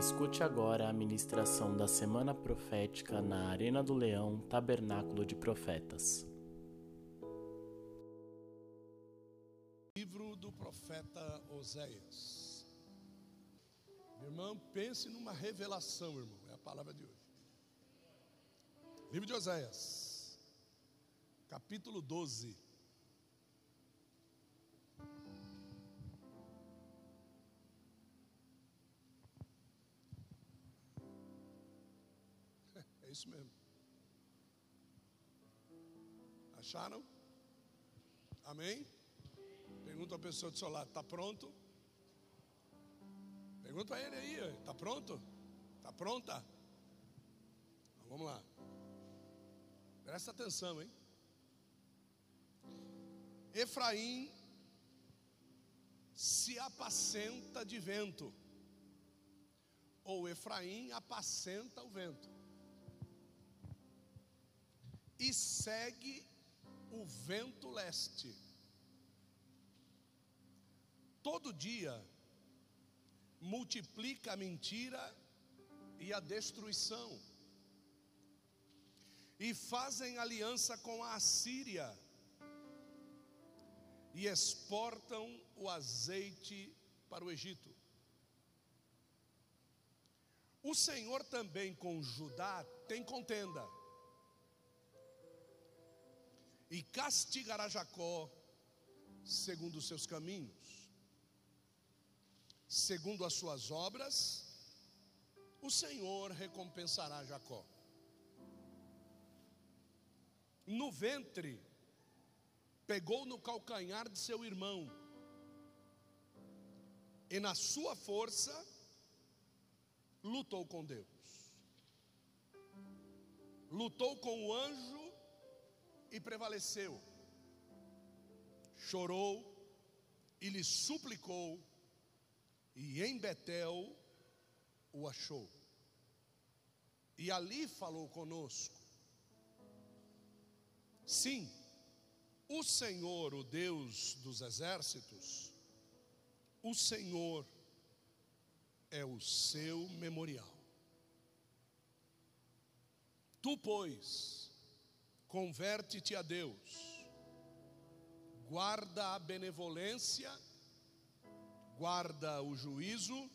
Escute agora a ministração da Semana Profética na Arena do Leão, Tabernáculo de Profetas. Livro do profeta Oséias. Irmão, pense numa revelação, irmão, é a palavra de hoje. Livro de Oséias, capítulo 12. É isso mesmo. Acharam? Amém? Pergunta a pessoa do seu lado: está pronto? Pergunta para ele aí: está pronto? Está pronta? Então, vamos lá. Presta atenção, hein? Efraim se apacenta de vento, ou Efraim apacenta o vento, e segue o vento leste. Todo dia multiplica a mentira e a destruição e fazem aliança com a Assíria e exportam o azeite para o Egito. O Senhor também com Judá tem contenda e castigará Jacó segundo os seus caminhos, segundo as suas obras, o Senhor recompensará Jacó. No ventre, pegou no calcanhar de seu irmão, e na sua força, lutou com Deus, lutou com o anjo e prevaleceu, chorou e lhe suplicou, e em Betel o achou, e ali falou conosco, Sim, o Senhor, o Deus dos exércitos, o Senhor é o seu memorial. Tu, pois, converte-te a Deus, guarda a benevolência, guarda o juízo,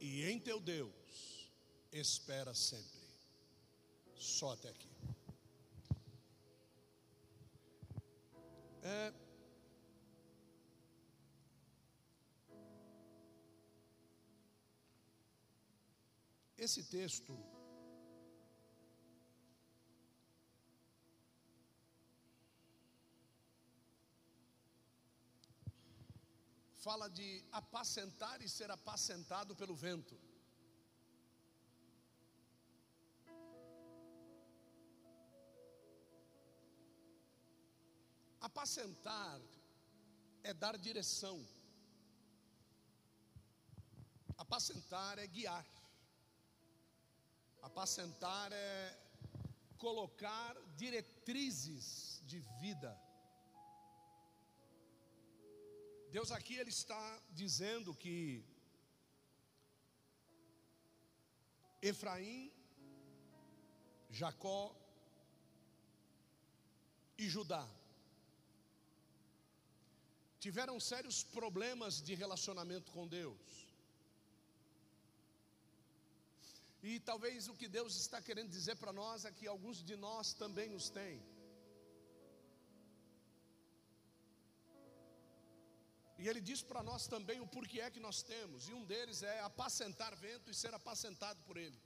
e em teu Deus espera sempre. Só até aqui. É, esse texto fala de apacentar e ser apacentado pelo vento. Apacentar é dar direção. Apacentar é guiar. Apacentar é colocar diretrizes de vida. Deus aqui ele está dizendo que Efraim, Jacó e Judá tiveram sérios problemas de relacionamento com Deus. E talvez o que Deus está querendo dizer para nós é que alguns de nós também os têm. E ele diz para nós também o porquê é que nós temos, e um deles é apacentar vento e ser apacentado por ele.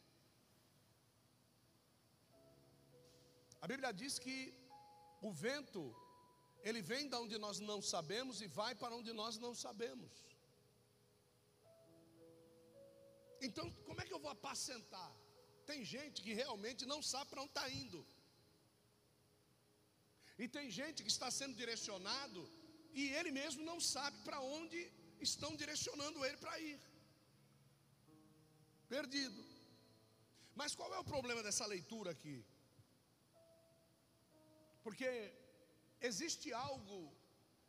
A Bíblia diz que o vento ele vem da onde nós não sabemos e vai para onde nós não sabemos. Então, como é que eu vou apacentar? Tem gente que realmente não sabe para onde está indo. E tem gente que está sendo direcionado e ele mesmo não sabe para onde estão direcionando ele para ir. Perdido. Mas qual é o problema dessa leitura aqui? Porque existe algo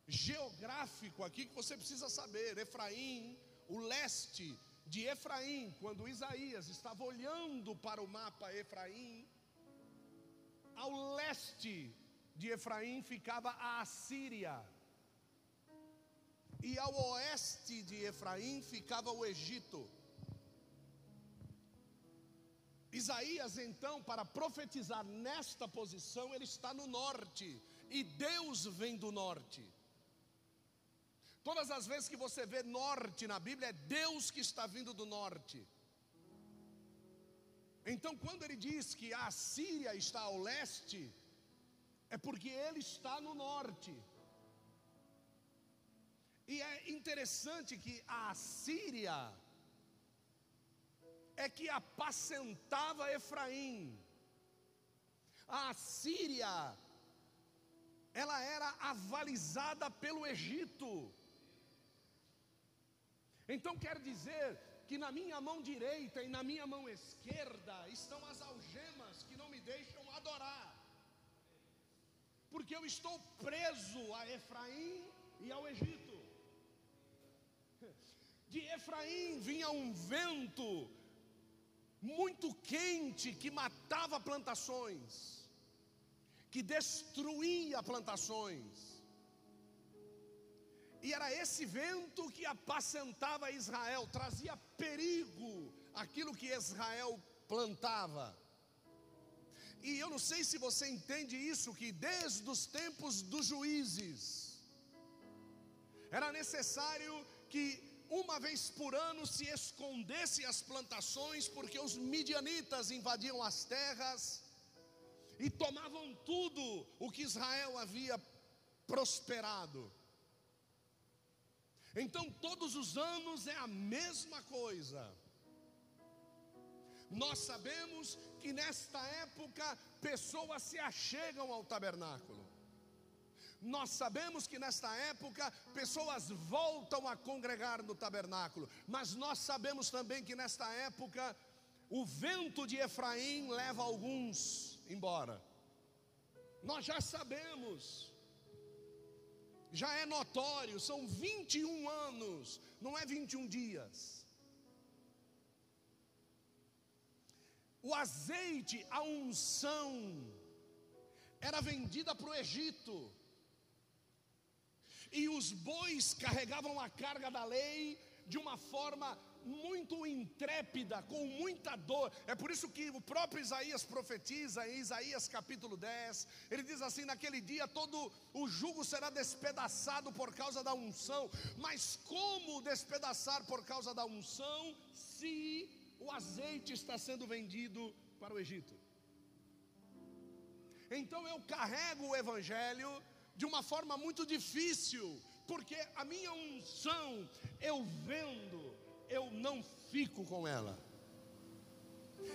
geográfico aqui que você precisa saber. Efraim, o leste, de Efraim, quando Isaías estava olhando para o mapa Efraim, ao leste de Efraim ficava a Assíria, e ao oeste de Efraim ficava o Egito. Isaías, então, para profetizar nesta posição, ele está no norte, e Deus vem do norte. Todas as vezes que você vê norte na Bíblia, é Deus que está vindo do norte. Então, quando ele diz que a Síria está ao leste, é porque ele está no norte. E é interessante que a Síria é que apacentava Efraim. A Síria, ela era avalizada pelo Egito. Então quer dizer que na minha mão direita e na minha mão esquerda estão as algemas que não me deixam adorar. Porque eu estou preso a Efraim e ao Egito. De Efraim vinha um vento muito quente que matava plantações, que destruía plantações. E era esse vento que apacentava Israel, trazia perigo aquilo que Israel plantava. E eu não sei se você entende isso, que desde os tempos dos juízes, era necessário que uma vez por ano se escondesse as plantações, porque os midianitas invadiam as terras e tomavam tudo o que Israel havia prosperado. Então, todos os anos é a mesma coisa. Nós sabemos que nesta época pessoas se achegam ao tabernáculo. Nós sabemos que nesta época pessoas voltam a congregar no tabernáculo, mas nós sabemos também que nesta época o vento de Efraim leva alguns embora. Nós já sabemos já é notório, são 21 anos, não é 21 dias. O azeite, a unção, era vendida para o Egito, e os bois carregavam a carga da lei de uma forma muito intrépida, com muita dor. É por isso que o próprio Isaías profetiza em Isaías capítulo 10. Ele diz assim: naquele dia todo o jugo será despedaçado por causa da unção. Mas como despedaçar por causa da unção se o azeite está sendo vendido para o Egito? Então eu carrego o evangelho de uma forma muito difícil, porque a minha unção eu vendo eu não fico com ela.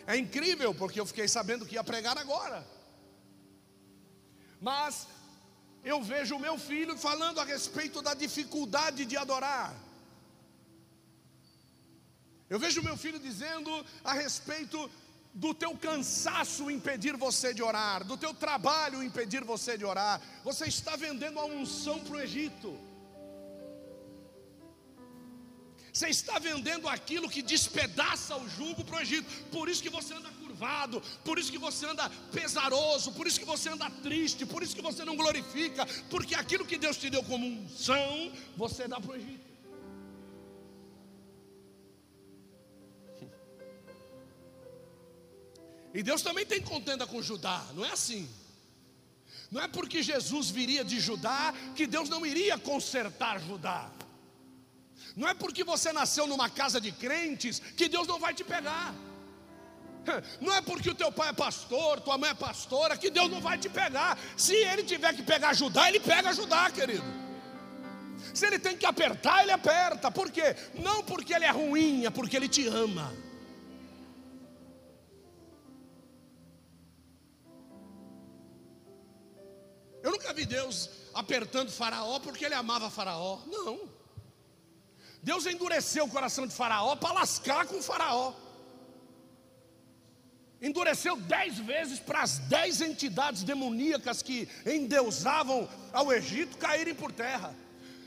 É incrível, porque eu fiquei sabendo que ia pregar agora. Mas eu vejo o meu filho falando a respeito da dificuldade de adorar. Eu vejo o meu filho dizendo a respeito do teu cansaço impedir você de orar, do teu trabalho impedir você de orar. Você está vendendo a unção para o Egito. Você está vendendo aquilo que despedaça o jugo para o Egito. Por isso que você anda curvado, por isso que você anda pesaroso, por isso que você anda triste, por isso que você não glorifica, porque aquilo que Deus te deu como unção, você dá para o Egito. E Deus também tem contenda com Judá, não é assim. Não é porque Jesus viria de Judá que Deus não iria consertar Judá. Não é porque você nasceu numa casa de crentes que Deus não vai te pegar. Não é porque o teu pai é pastor, tua mãe é pastora, que Deus não vai te pegar. Se ele tiver que pegar ajudar, ele pega ajudar, querido. Se ele tem que apertar, ele aperta. Por quê? Não porque ele é ruim, é porque ele te ama. Eu nunca vi Deus apertando Faraó porque ele amava Faraó. Não. Deus endureceu o coração de Faraó para lascar com Faraó. Endureceu dez vezes para as dez entidades demoníacas que endeusavam ao Egito caírem por terra.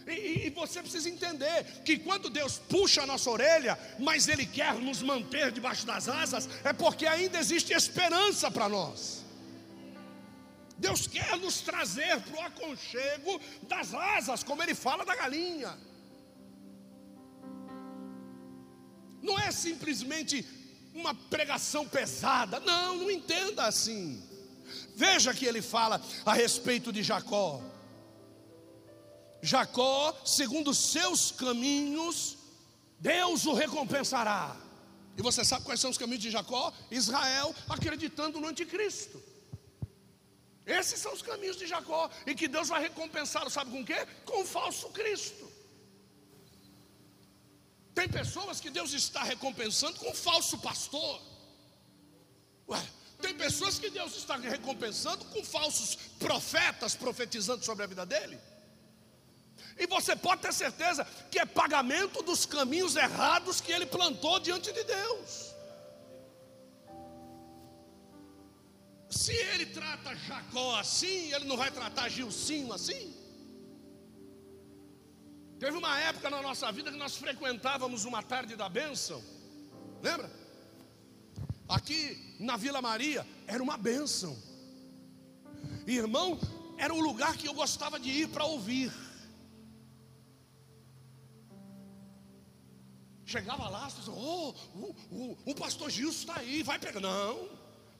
E, e, você precisa entender que quando Deus puxa a nossa orelha, mas Ele quer nos manter debaixo das asas, é porque ainda existe esperança para nós. Deus quer nos trazer para o aconchego das asas, como Ele fala da galinha. Não é simplesmente uma pregação pesada, não, não entenda assim. Veja que ele fala a respeito de Jacó. Jacó, segundo os seus caminhos, Deus o recompensará. E você sabe quais são os caminhos de Jacó? Israel acreditando no anticristo. Esses são os caminhos de Jacó. E que Deus vai recompensá-lo, sabe com o quê? Com o falso Cristo. Tem pessoas que Deus está recompensando com o falso pastor. Ué, tem pessoas que Deus está recompensando com falsos profetas profetizando sobre a vida dele. E você pode ter certeza que é pagamento dos caminhos errados que ele plantou diante de Deus. Se ele trata Jacó assim, ele não vai tratar Gilcinho assim? Teve uma época na nossa vida que nós frequentávamos uma tarde da bênção, lembra? Aqui na Vila Maria era uma bênção, irmão, era um lugar que eu gostava de ir para ouvir. Chegava lá, dizia, oh, o, o, o pastor Gilson está aí, vai pegar. Não,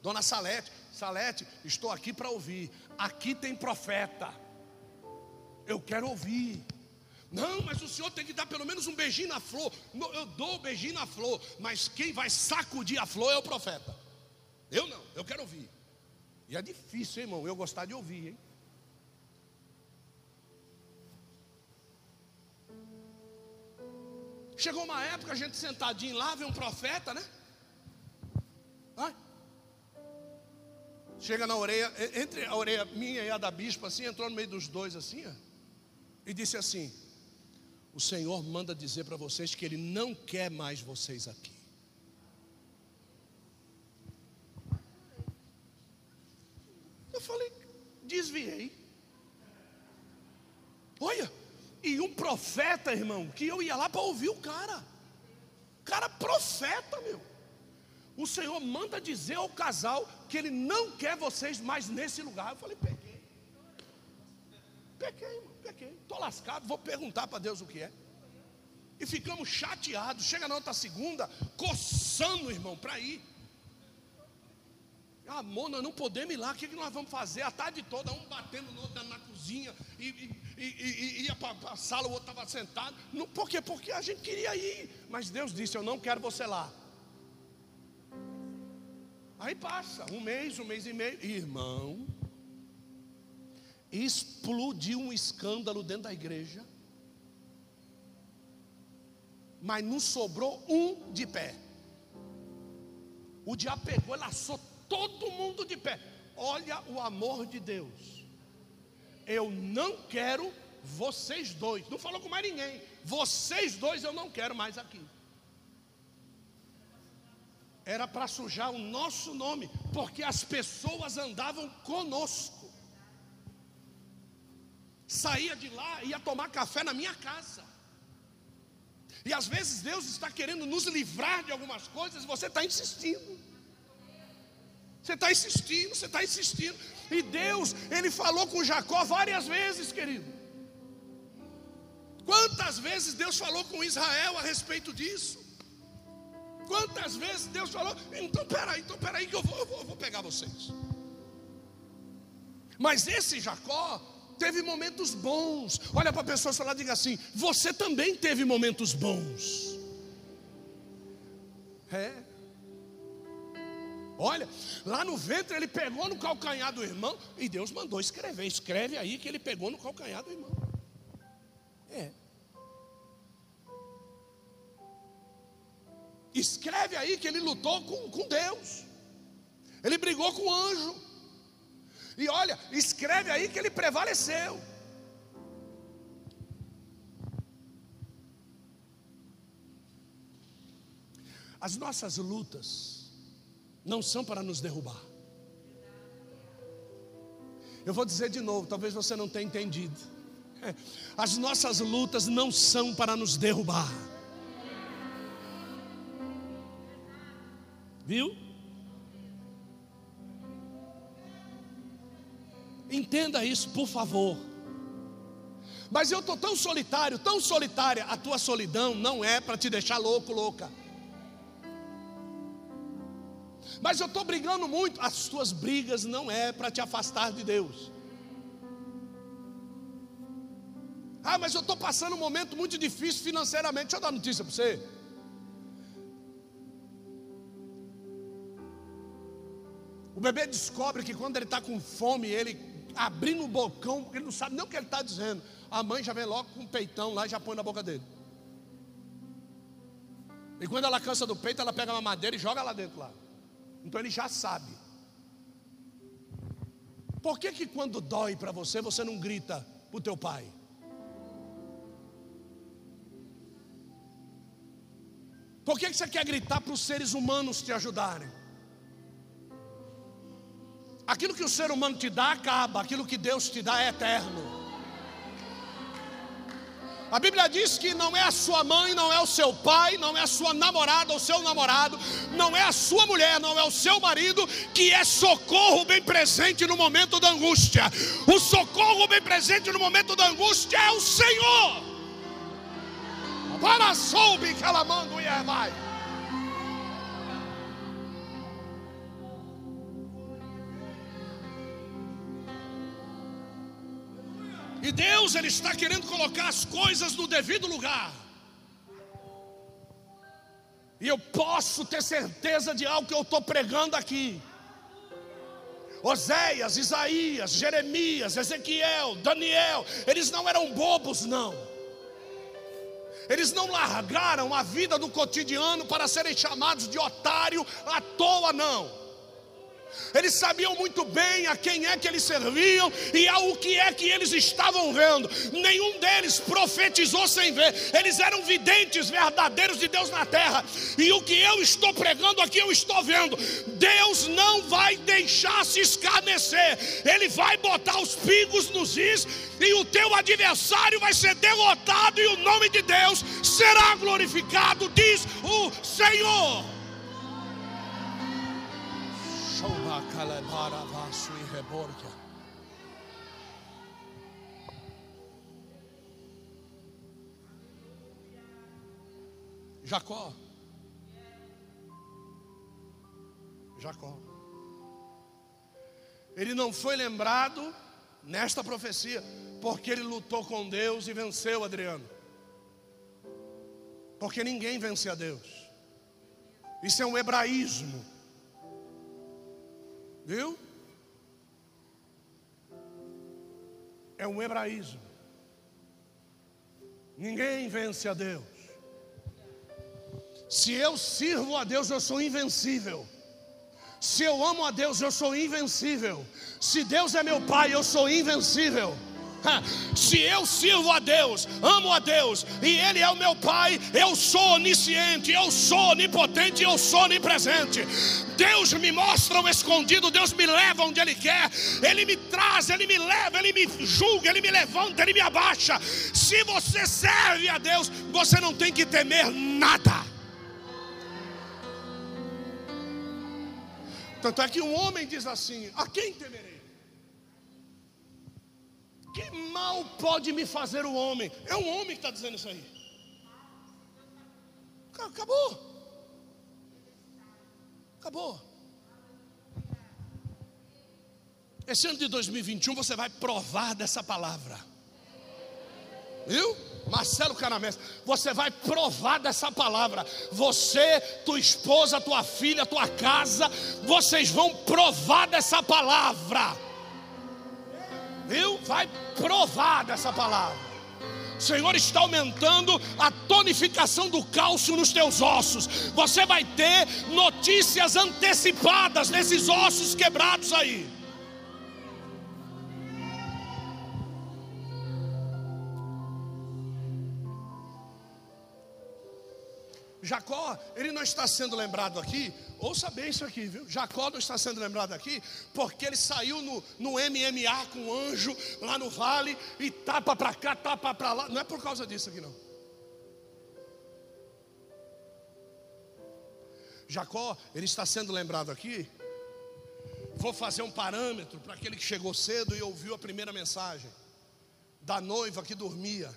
dona Salete, Salete, estou aqui para ouvir. Aqui tem profeta. Eu quero ouvir. Não, mas o senhor tem que dar pelo menos um beijinho na flor. Eu dou beijinho na flor, mas quem vai sacudir a flor é o profeta. Eu não, eu quero ouvir. E é difícil, hein, irmão, eu gostar de ouvir, hein? Chegou uma época, a gente sentadinho lá, vê um profeta, né? Chega na orelha, entre a orelha minha e a da bispa, assim, entrou no meio dos dois, assim, ó, e disse assim: O Senhor manda dizer para vocês que Ele não quer mais vocês aqui. Eu falei, desviei. Olha, e um profeta, irmão, que eu ia lá para ouvir o cara. Cara, profeta, meu. O Senhor manda dizer ao casal que ele não quer vocês mais nesse lugar. Eu falei, peguei. Peguei, irmão, peguei. Estou lascado, vou perguntar para Deus o que é. E ficamos chateados. Chega na outra segunda, coçando, irmão, para ir. Amor, nós não podemos ir lá, o que, que nós vamos fazer? A tarde toda, um batendo no outro na cozinha, e, e, e, e ia para a sala, o outro estava sentado. Não, por quê? Porque a gente queria ir. Mas Deus disse: Eu não quero você lá. Aí passa um mês, um mês e meio. Irmão, explodiu um escândalo dentro da igreja. Mas não sobrou um de pé. O diabo pegou e laçou todo mundo de pé. Olha o amor de Deus. Eu não quero vocês dois. Não falou com mais ninguém. Vocês dois eu não quero mais aqui. Era para sujar o nosso nome, porque as pessoas andavam conosco. Saía de lá, ia tomar café na minha casa. E às vezes Deus está querendo nos livrar de algumas coisas e você está insistindo. Você está insistindo, você está insistindo. E Deus, Ele falou com Jacó várias vezes, querido. Quantas vezes Deus falou com Israel a respeito disso? Quantas vezes Deus falou, então peraí, então peraí que eu vou, eu vou, eu vou pegar vocês. Mas esse Jacó teve momentos bons. Olha para a pessoa e diga assim: você também teve momentos bons. É. Olha, lá no ventre ele pegou no calcanhar do irmão e Deus mandou escrever. Escreve aí que ele pegou no calcanhar do irmão. É. Escreve aí que ele lutou com, com Deus. Ele brigou com o anjo. E olha, escreve aí que ele prevaleceu. As nossas lutas não são para nos derrubar. Eu vou dizer de novo, talvez você não tenha entendido. As nossas lutas não são para nos derrubar. Viu? Entenda isso, por favor. Mas eu estou tão solitário, tão solitária. A tua solidão não é para te deixar louco, louca. Mas eu estou brigando muito. As tuas brigas não é para te afastar de Deus. Ah, mas eu estou passando um momento muito difícil financeiramente. Deixa eu dar notícia para você. Bebê descobre que quando ele está com fome, ele abrindo o bocão, ele não sabe nem o que ele está dizendo. A mãe já vem logo com um peitão lá e já põe na boca dele. E quando ela cansa do peito, ela pega uma madeira e joga lá dentro lá. Então ele já sabe. Por que que quando dói para você, você não grita para o teu pai? Por que, que você quer gritar para os seres humanos te ajudarem? Aquilo que o ser humano te dá acaba, aquilo que Deus te dá é eterno. A Bíblia diz que não é a sua mãe, não é o seu pai, não é a sua namorada ou seu namorado, não é a sua mulher, não é o seu marido que é socorro bem presente no momento da angústia. O socorro bem presente no momento da angústia é o Senhor. Para soube calamango e vai. E Deus ele está querendo colocar as coisas no devido lugar. E eu posso ter certeza de algo que eu estou pregando aqui. Oséias, Isaías, Jeremias, Ezequiel, Daniel, eles não eram bobos, não. Eles não largaram a vida do cotidiano para serem chamados de otário à toa, não. Eles sabiam muito bem a quem é que eles serviam e ao que é que eles estavam vendo. Nenhum deles profetizou sem ver. Eles eram videntes verdadeiros de Deus na terra. E o que eu estou pregando aqui, eu estou vendo. Deus não vai deixar se escarnecer. Ele vai botar os pingos nos is e o teu adversário vai ser derrotado e o nome de Deus será glorificado, diz o Senhor. Jacó. Jacó. Ele não foi lembrado nesta profecia, porque ele lutou com Deus e venceu Adriano. Porque ninguém vence a Deus. Isso é um hebraísmo. Viu? É um hebraísmo. Ninguém vence a Deus. Se eu sirvo a Deus, eu sou invencível. Se eu amo a Deus, eu sou invencível. Se Deus é meu Pai, eu sou invencível. Se eu sirvo a Deus, amo a Deus, e Ele é o meu Pai, eu sou onisciente, eu sou onipotente, eu sou onipresente. Deus me mostra o escondido, Deus me leva onde Ele quer, Ele me traz, Ele me leva, Ele me julga, Ele me levanta, Ele me abaixa. Se você serve a Deus, você não tem que temer nada. Tanto é que um homem diz assim: A quem temerei? Que mal pode me fazer o homem? É um homem que está dizendo isso aí. Acabou. Acabou. Esse ano de 2021 você vai provar dessa palavra. Viu? Marcelo Caramés, você vai provar dessa palavra. Você, tua esposa, tua filha, tua casa, vocês vão provar dessa palavra viu? Vai provar dessa palavra. O Senhor está aumentando a tonificação do cálcio nos teus ossos. Você vai ter notícias antecipadas nesses ossos quebrados aí. Jacó, ele não está sendo lembrado aqui, ouça bem isso aqui, viu? Jacó não está sendo lembrado aqui, porque ele saiu no, no MMA com um anjo lá no vale e tapa para cá, tapa para lá. Não é por causa disso aqui, não. Jacó, ele está sendo lembrado aqui. Vou fazer um parâmetro para aquele que chegou cedo e ouviu a primeira mensagem da noiva que dormia.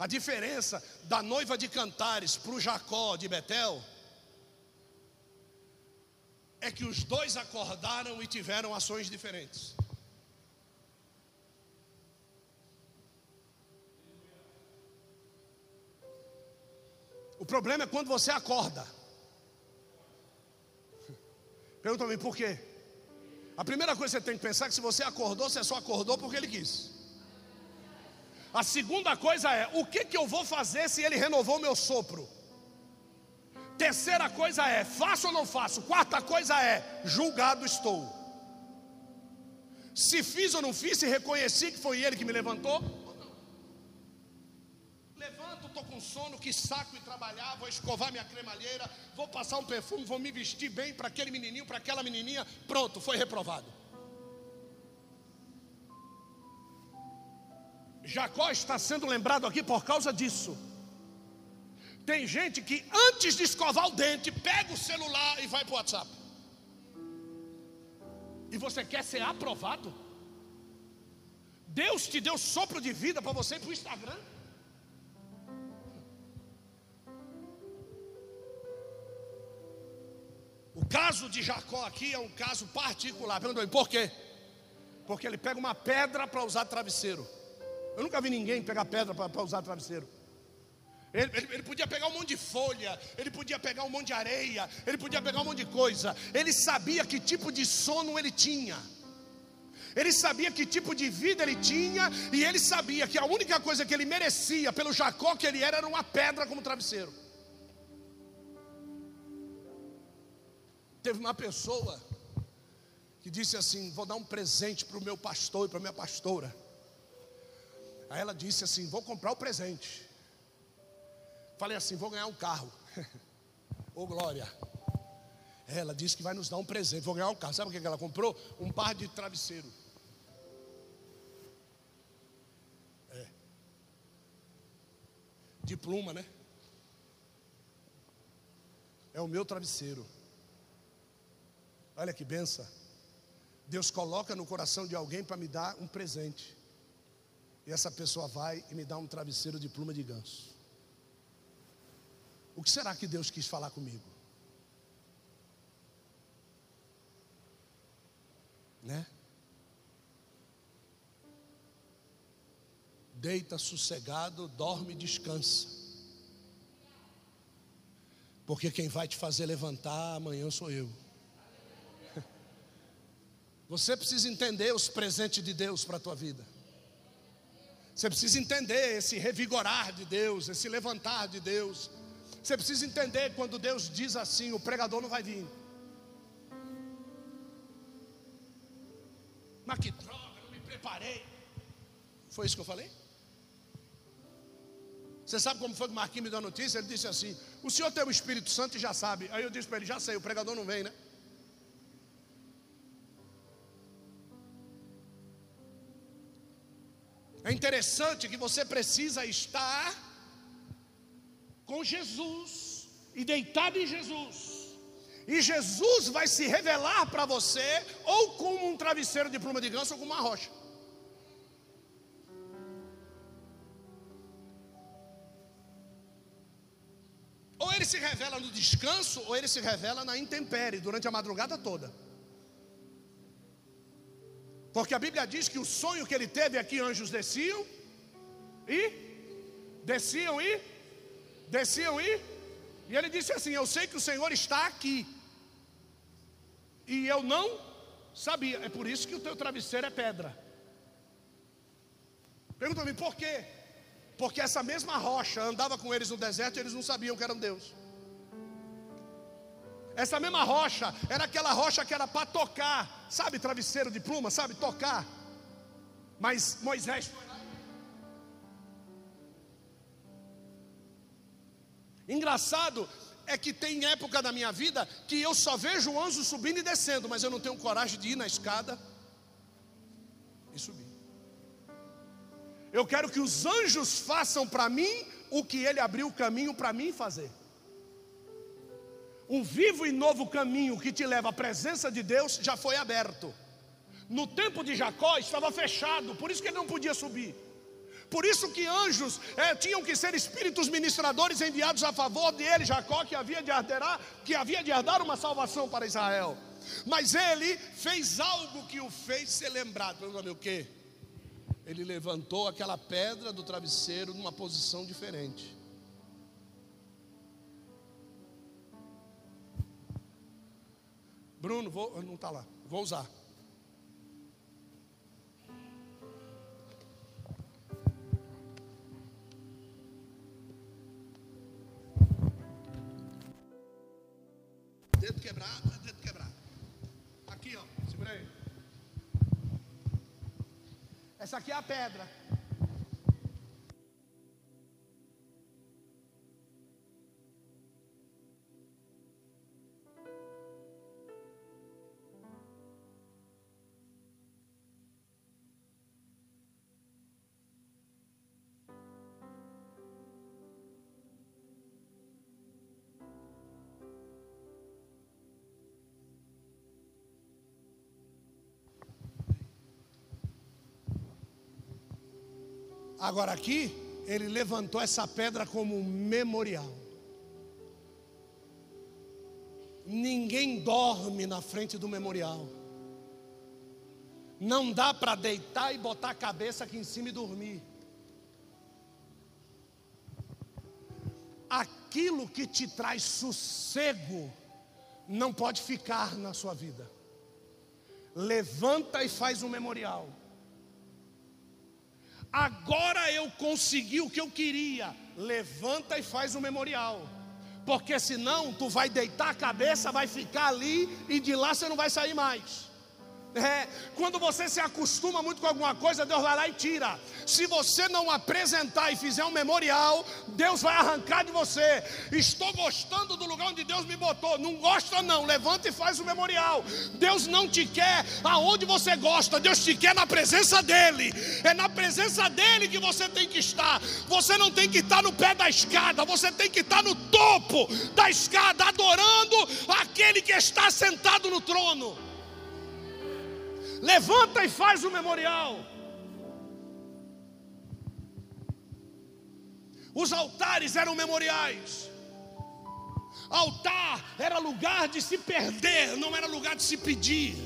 A diferença da noiva de Cantares para o Jacó de Betel é que os dois acordaram e tiveram ações diferentes. O problema é quando você acorda. Pergunta-me por quê? A primeira coisa que você tem que pensar é que se você acordou, você só acordou porque ele quis. A segunda coisa é: o que, que eu vou fazer se ele renovou meu sopro? Terceira coisa é: faço ou não faço? Quarta coisa é: julgado estou. Se fiz ou não fiz, se reconheci que foi ele que me levantou, Levanto, estou com sono, que saco e trabalhar, vou escovar minha cremalheira, vou passar um perfume, vou me vestir bem para aquele menininho, para aquela menininha, pronto, foi reprovado. Jacó está sendo lembrado aqui por causa disso. Tem gente que antes de escovar o dente, pega o celular e vai para o WhatsApp. E você quer ser aprovado? Deus te deu sopro de vida para você ir para o Instagram? O caso de Jacó aqui é um caso particular. Por quê? Porque ele pega uma pedra para usar travesseiro. Eu nunca vi ninguém pegar pedra para usar travesseiro. Ele, ele, ele, podia pegar um monte de folha, ele podia pegar um monte de areia, ele podia pegar um monte de coisa. Ele sabia que tipo de sono ele tinha. Ele sabia que tipo de vida ele tinha, e ele sabia que a única coisa que ele merecia, pelo Jacó que ele era, era uma pedra como travesseiro. Teve uma pessoa que disse assim: Vou dar um presente para o meu pastor e para minha pastora. Aí ela disse assim: Vou comprar o presente. Falei assim: Vou ganhar um carro. Ô oh, glória. Ela disse que vai nos dar um presente. Vou ganhar um carro. Sabe o que ela comprou? Um par de travesseiro. É. De pluma, né? É o meu travesseiro. Olha que benção. Deus coloca no coração de alguém para me dar um presente. E essa pessoa vai e me dá um travesseiro de pluma de ganso. O que será que Deus quis falar comigo? Né? Deita sossegado, dorme e descansa. Porque quem vai te fazer levantar amanhã sou eu. Você precisa entender os presentes de Deus para a tua vida. Você precisa entender esse revigorar de Deus, esse levantar de Deus. Você precisa entender quando Deus diz assim: o pregador não vai vir. Mas que droga, não me preparei. Foi isso que eu falei? Você sabe como foi que o Marquinhos me deu a notícia? Ele disse assim: O senhor tem o Espírito Santo e já sabe. Aí eu disse para ele: Já sei, o pregador não vem, né? É interessante que você precisa estar com Jesus e deitado em Jesus. E Jesus vai se revelar para você ou como um travesseiro de pluma de ganso ou como uma rocha. Ou ele se revela no descanso, ou ele se revela na intempérie, durante a madrugada toda. Porque a Bíblia diz que o sonho que ele teve aqui, anjos desciam e desciam e desciam e e ele disse assim: Eu sei que o Senhor está aqui. E eu não sabia. É por isso que o teu travesseiro é pedra. Pergunta-me por quê? Porque essa mesma rocha andava com eles no deserto e eles não sabiam que era um Deus. Essa mesma rocha era aquela rocha que era para tocar, sabe, travesseiro de pluma, sabe, tocar. Mas Moisés. Engraçado é que tem época da minha vida que eu só vejo o anjo subindo e descendo, mas eu não tenho coragem de ir na escada e subir. Eu quero que os anjos façam para mim o que ele abriu o caminho para mim fazer. Um vivo e novo caminho que te leva à presença de Deus já foi aberto. No tempo de Jacó estava fechado, por isso que ele não podia subir. Por isso que anjos é, tinham que ser espíritos ministradores enviados a favor de ele, Jacó, que havia de herdar, que havia de herdar uma salvação para Israel. Mas ele fez algo que o fez ser lembrado. O quê? Ele levantou aquela pedra do travesseiro numa posição diferente. Bruno, vou, não está lá, vou usar. Dedo quebrado, dedo quebrado. Aqui, ó, segura aí. Essa aqui é a pedra. Agora aqui, ele levantou essa pedra como um memorial. Ninguém dorme na frente do memorial. Não dá para deitar e botar a cabeça aqui em cima e dormir. Aquilo que te traz sossego não pode ficar na sua vida. Levanta e faz um memorial. Agora eu consegui o que eu queria. Levanta e faz o memorial. Porque senão tu vai deitar a cabeça, vai ficar ali e de lá você não vai sair mais. É, quando você se acostuma muito com alguma coisa, Deus vai lá e tira. Se você não apresentar e fizer um memorial, Deus vai arrancar de você. Estou gostando do lugar onde Deus me botou. Não gosta, não. Levanta e faz o memorial. Deus não te quer aonde você gosta. Deus te quer na presença dEle. É na presença dEle que você tem que estar. Você não tem que estar no pé da escada. Você tem que estar no topo da escada, adorando aquele que está sentado no trono levanta e faz o memorial. Os altares eram memoriais. Altar era lugar de se perder, não era lugar de se pedir.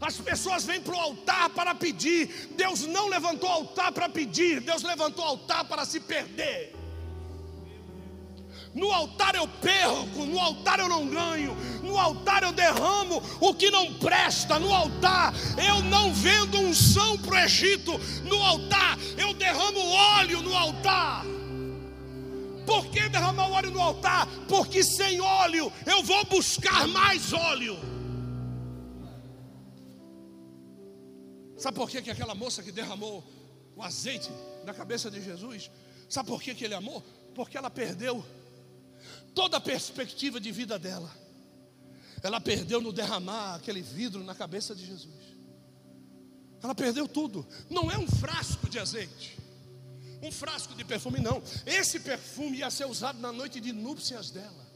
As pessoas vêm para o altar para pedir. Deus não levantou altar para pedir, Deus levantou altar para se perder. No altar eu perco, no altar eu não ganho, no altar eu derramo o que não presta, no altar eu não vendo unção para o Egito, no altar eu derramo óleo no altar. Por que derramar óleo no altar? Porque sem óleo eu vou buscar mais óleo. Sabe por que, que aquela moça que derramou o azeite na cabeça de Jesus? Sabe por que, que ele amou? Porque ela perdeu toda a perspectiva de vida dela. Ela perdeu no derramar aquele vidro na cabeça de Jesus. Ela perdeu tudo. Não é um frasco de azeite, um frasco de perfume, não. Esse perfume ia ser usado na noite de núpcias dela.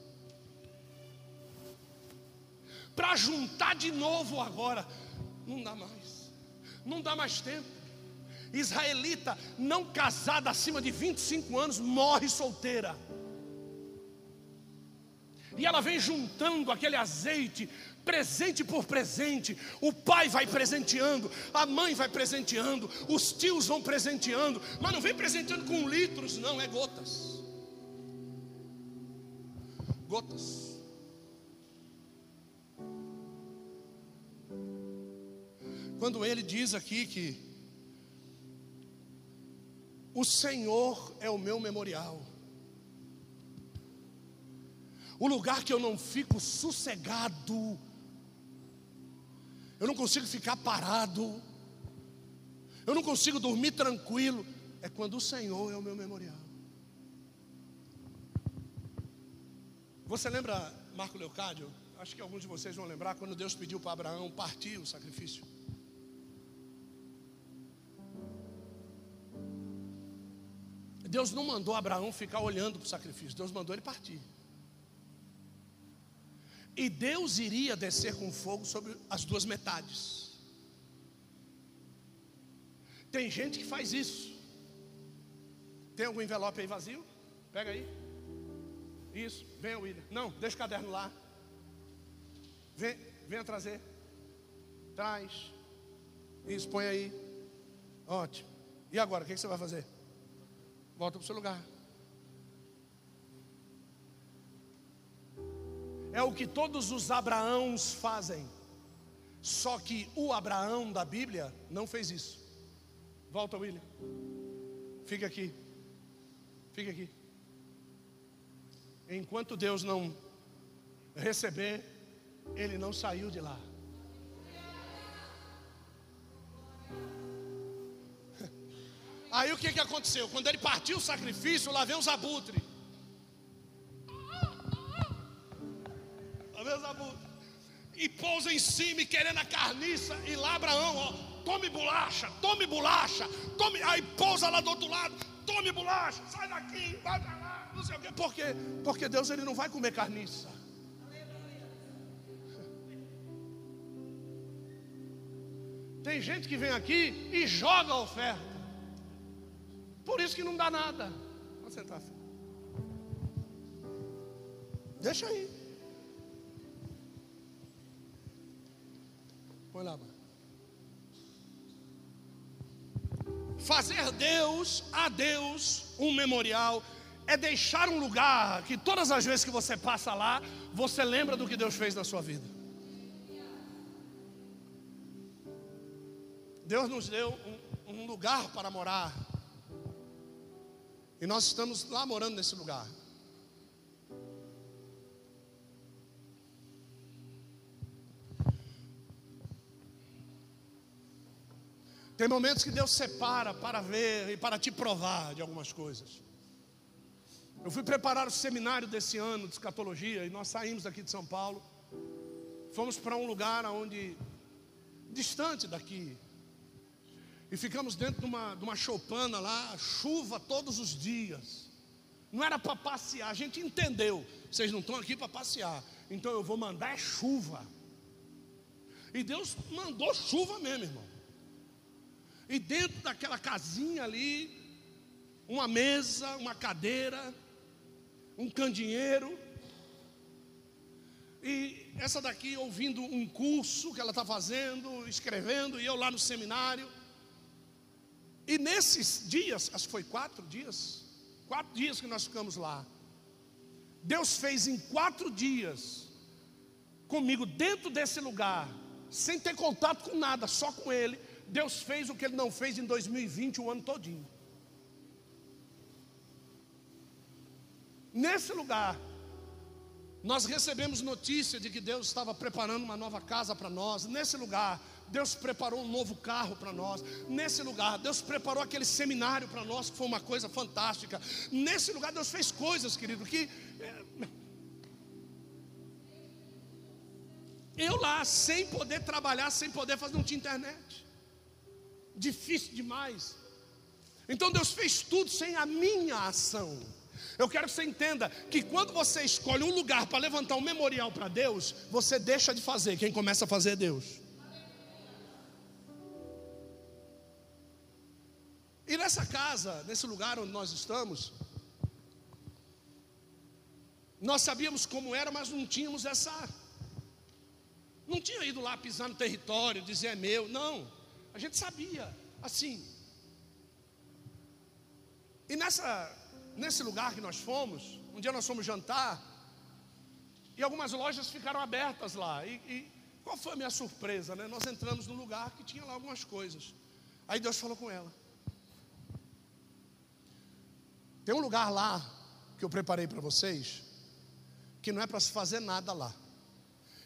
Para juntar de novo agora, não dá mais, não dá mais tempo. Israelita não casada acima de 25 anos morre solteira. E ela vem juntando aquele azeite, presente por presente. O pai vai presenteando, a mãe vai presenteando, os tios vão presenteando, mas não vem presenteando com litros, não, é gotas. Gotas. Quando ele diz aqui que o Senhor é o meu memorial o lugar que eu não fico sossegado, eu não consigo ficar parado, eu não consigo dormir tranquilo, é quando o Senhor é o meu memorial. Você lembra, Marco Leocádio? Acho que alguns de vocês vão lembrar quando Deus pediu para Abraão partir o sacrifício. Deus não mandou Abraão ficar olhando para o sacrifício, Deus mandou ele partir. E Deus iria descer com fogo sobre as duas metades. Tem gente que faz isso. Tem algum envelope aí vazio? Pega aí. Isso, venha, William. Não, deixa o caderno lá. Vem, venha trazer. Traz. Isso, põe aí. Ótimo. E agora, o que você vai fazer? Volta para o seu lugar. É o que todos os Abraãos fazem. Só que o Abraão da Bíblia não fez isso. Volta, William. Fica aqui. Fica aqui. Enquanto Deus não receber, ele não saiu de lá. Aí o que, que aconteceu? Quando ele partiu o sacrifício, lá vem os abutres. E pousa em cima querendo a carniça. E lá Abraão, ó tome bolacha, tome bolacha, tome, aí pousa lá do outro lado, tome bolacha, sai daqui, vai para lá, não sei o quê. Por quê? Porque Deus ele não vai comer carniça. Tem gente que vem aqui e joga a oferta. Por isso que não dá nada. Vamos sentar. Deixa aí. Põe lá, mano. Fazer Deus, a Deus, um memorial, é deixar um lugar que todas as vezes que você passa lá, você lembra do que Deus fez na sua vida. Deus nos deu um, um lugar para morar. E nós estamos lá morando nesse lugar. Tem momentos que Deus separa para ver e para te provar de algumas coisas. Eu fui preparar o seminário desse ano de escatologia e nós saímos daqui de São Paulo. Fomos para um lugar onde distante daqui. E ficamos dentro de uma, de uma choupana lá, chuva todos os dias. Não era para passear, a gente entendeu. Vocês não estão aqui para passear. Então eu vou mandar é chuva. E Deus mandou chuva mesmo, irmão. E dentro daquela casinha ali, uma mesa, uma cadeira, um candinheiro. E essa daqui ouvindo um curso que ela está fazendo, escrevendo, e eu lá no seminário. E nesses dias, acho que foi quatro dias, quatro dias que nós ficamos lá. Deus fez em quatro dias comigo dentro desse lugar, sem ter contato com nada, só com Ele Deus fez o que ele não fez em 2020 o ano todinho. Nesse lugar, nós recebemos notícia de que Deus estava preparando uma nova casa para nós. Nesse lugar, Deus preparou um novo carro para nós. Nesse lugar, Deus preparou aquele seminário para nós, que foi uma coisa fantástica. Nesse lugar, Deus fez coisas, querido, que. É, eu lá, sem poder trabalhar, sem poder fazer, não tinha internet difícil demais. Então Deus fez tudo sem a minha ação. Eu quero que você entenda que quando você escolhe um lugar para levantar um memorial para Deus, você deixa de fazer, quem começa a fazer é Deus. E nessa casa, nesse lugar onde nós estamos, nós sabíamos como era, mas não tínhamos essa. Não tinha ido lá pisar no território, dizer é meu, não. A gente sabia, assim. E nessa, nesse lugar que nós fomos, um dia nós fomos jantar, e algumas lojas ficaram abertas lá. E, e qual foi a minha surpresa? Né? Nós entramos num lugar que tinha lá algumas coisas. Aí Deus falou com ela. Tem um lugar lá que eu preparei para vocês, que não é para se fazer nada lá.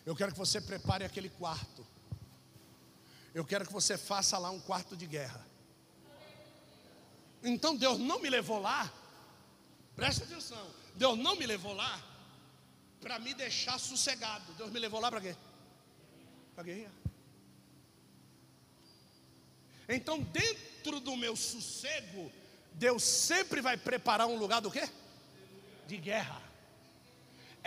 Eu quero que você prepare aquele quarto. Eu quero que você faça lá um quarto de guerra. Então Deus não me levou lá. Preste atenção. Deus não me levou lá para me deixar sossegado. Deus me levou lá para quê? Para guerrear. Então, dentro do meu sossego, Deus sempre vai preparar um lugar do quê? De guerra.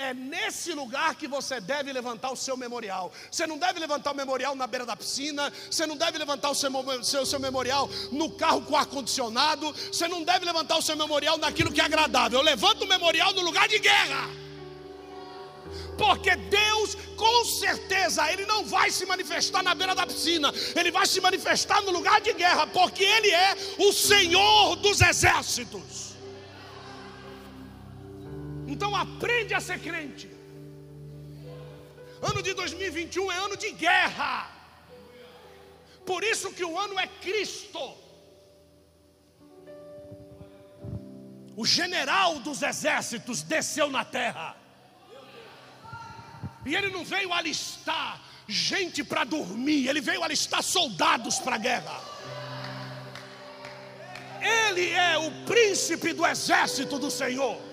É nesse lugar que você deve levantar o seu memorial. Você não deve levantar o memorial na beira da piscina. Você não deve levantar o seu, seu, seu memorial no carro com ar-condicionado. Você não deve levantar o seu memorial naquilo que é agradável. Eu levanto o memorial no lugar de guerra. Porque Deus, com certeza, Ele não vai se manifestar na beira da piscina, Ele vai se manifestar no lugar de guerra, porque Ele é o Senhor dos exércitos. Então aprende a ser crente. Ano de 2021 é ano de guerra. Por isso que o ano é Cristo. O general dos exércitos desceu na terra. E ele não veio alistar gente para dormir, ele veio alistar soldados para a guerra. Ele é o príncipe do exército do Senhor.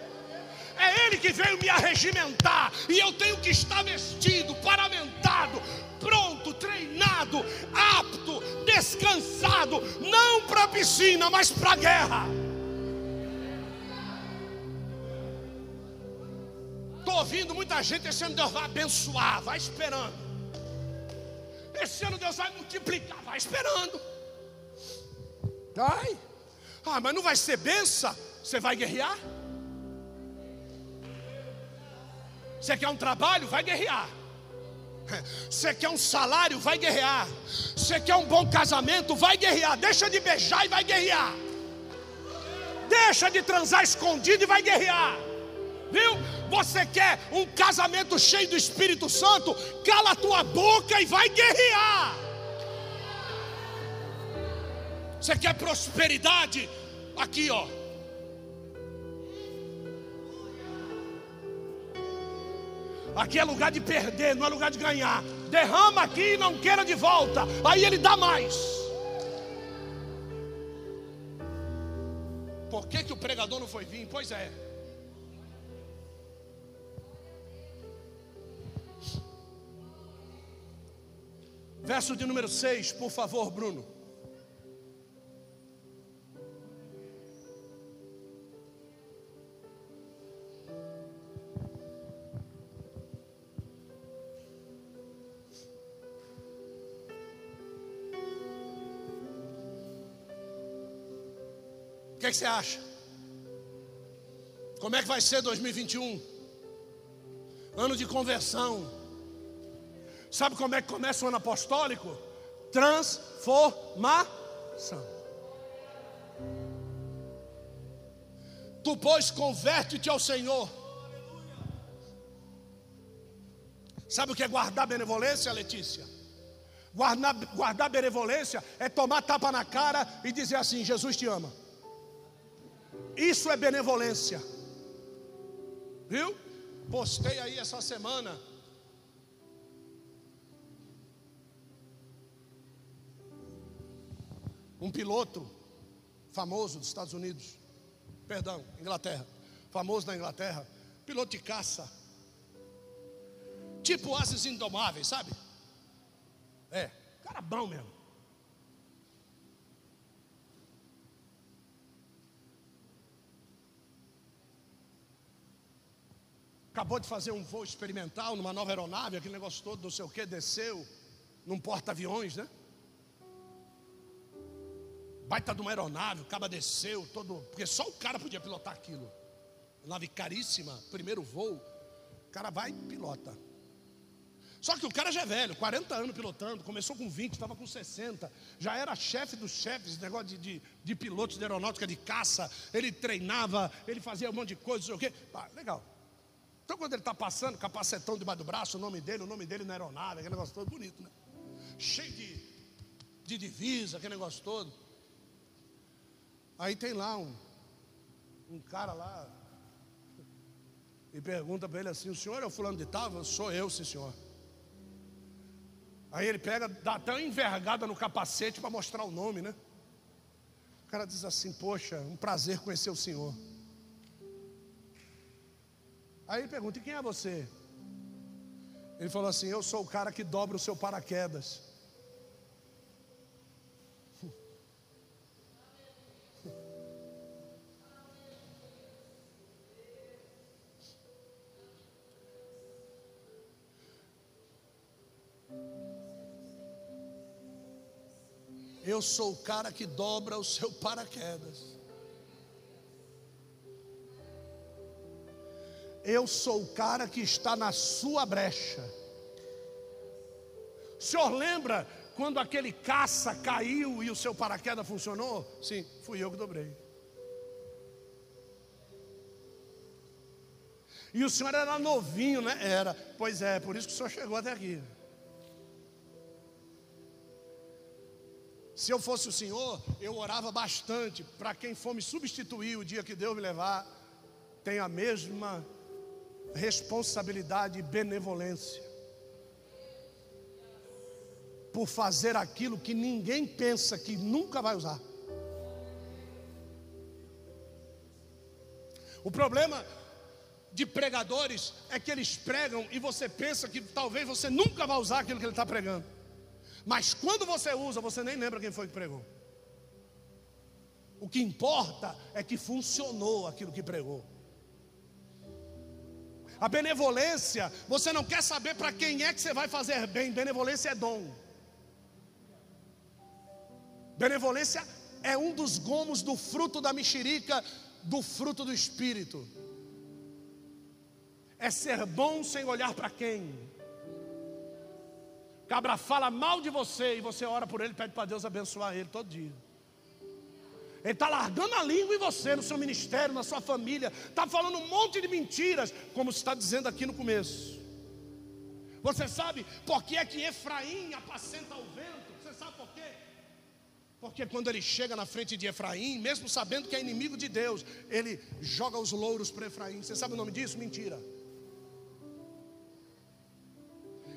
É Ele que veio me arregimentar. E eu tenho que estar vestido, paramentado, pronto, treinado, apto, descansado. Não para a piscina, mas para a guerra. Estou ouvindo muita gente esse ano Deus vai abençoar, vai esperando. Esse ano Deus vai multiplicar, vai esperando. Vai. Ah, mas não vai ser benção? Você vai guerrear? Você quer um trabalho? Vai guerrear. Você quer um salário? Vai guerrear. Você quer um bom casamento? Vai guerrear. Deixa de beijar e vai guerrear. Deixa de transar escondido e vai guerrear. Viu? Você quer um casamento cheio do Espírito Santo? Cala a tua boca e vai guerrear. Você quer prosperidade? Aqui, ó. Aqui é lugar de perder, não é lugar de ganhar. Derrama aqui e não queira de volta. Aí ele dá mais. Por que, que o pregador não foi vir? Pois é. Verso de número 6, por favor, Bruno. Que, é que você acha? Como é que vai ser 2021? Ano de conversão. Sabe como é que começa o ano apostólico? Transformação. Tu, pois, converte-te ao Senhor. Sabe o que é guardar benevolência, Letícia? Guardar, guardar benevolência é tomar tapa na cara e dizer assim: Jesus te ama. Isso é benevolência. Viu? Postei aí essa semana. Um piloto famoso dos Estados Unidos, perdão, Inglaterra, famoso na Inglaterra, piloto de caça, tipo ases indomáveis, sabe? É, cara bom mesmo. Acabou de fazer um voo experimental numa nova aeronave, aquele negócio todo, não sei o que, desceu num porta-aviões, né? Baita de uma aeronave, o cara desceu todo, porque só o cara podia pilotar aquilo. Nave caríssima, primeiro voo, o cara vai e pilota. Só que o cara já é velho, 40 anos pilotando, começou com 20, estava com 60, já era chefe dos chefes, negócio de, de, de, pilotos de aeronáutica de caça, ele treinava, ele fazia um monte de coisa, não sei o quê. Ah, legal. Então, quando ele está passando, capacetão debaixo do braço, o nome dele, o nome dele na aeronave, aquele negócio todo bonito, né? Cheio de, de divisa, aquele negócio todo. Aí tem lá um, um cara lá, e pergunta para ele assim: O senhor é o fulano de tal? Sou eu, sim, senhor. Aí ele pega, dá até uma envergada no capacete para mostrar o nome, né? O cara diz assim: Poxa, um prazer conhecer o senhor. Aí ele pergunta: e quem é você? Ele falou assim: Eu sou o cara que dobra o seu paraquedas. Eu sou o cara que dobra o seu paraquedas. Eu sou o cara que está na sua brecha. O senhor lembra quando aquele caça caiu e o seu paraquedas funcionou? Sim, fui eu que dobrei. E o senhor era novinho, né? Era. Pois é, por isso que o senhor chegou até aqui. Se eu fosse o senhor, eu orava bastante para quem for me substituir o dia que Deus me levar, tenha a mesma responsabilidade e benevolência. Por fazer aquilo que ninguém pensa que nunca vai usar. O problema de pregadores é que eles pregam e você pensa que talvez você nunca vai usar aquilo que ele está pregando. Mas quando você usa, você nem lembra quem foi que pregou. O que importa é que funcionou aquilo que pregou. A benevolência, você não quer saber para quem é que você vai fazer bem. Benevolência é dom. Benevolência é um dos gomos do fruto da mexerica, do fruto do espírito. É ser bom sem olhar para quem. Cabra fala mal de você e você ora por ele, pede para Deus abençoar ele todo dia. Ele está largando a língua em você, no seu ministério, na sua família. Está falando um monte de mentiras, como está dizendo aqui no começo. Você sabe por que é que Efraim apacenta o vento? Você sabe por quê? Porque quando ele chega na frente de Efraim, mesmo sabendo que é inimigo de Deus, ele joga os louros para Efraim. Você sabe o nome disso? Mentira.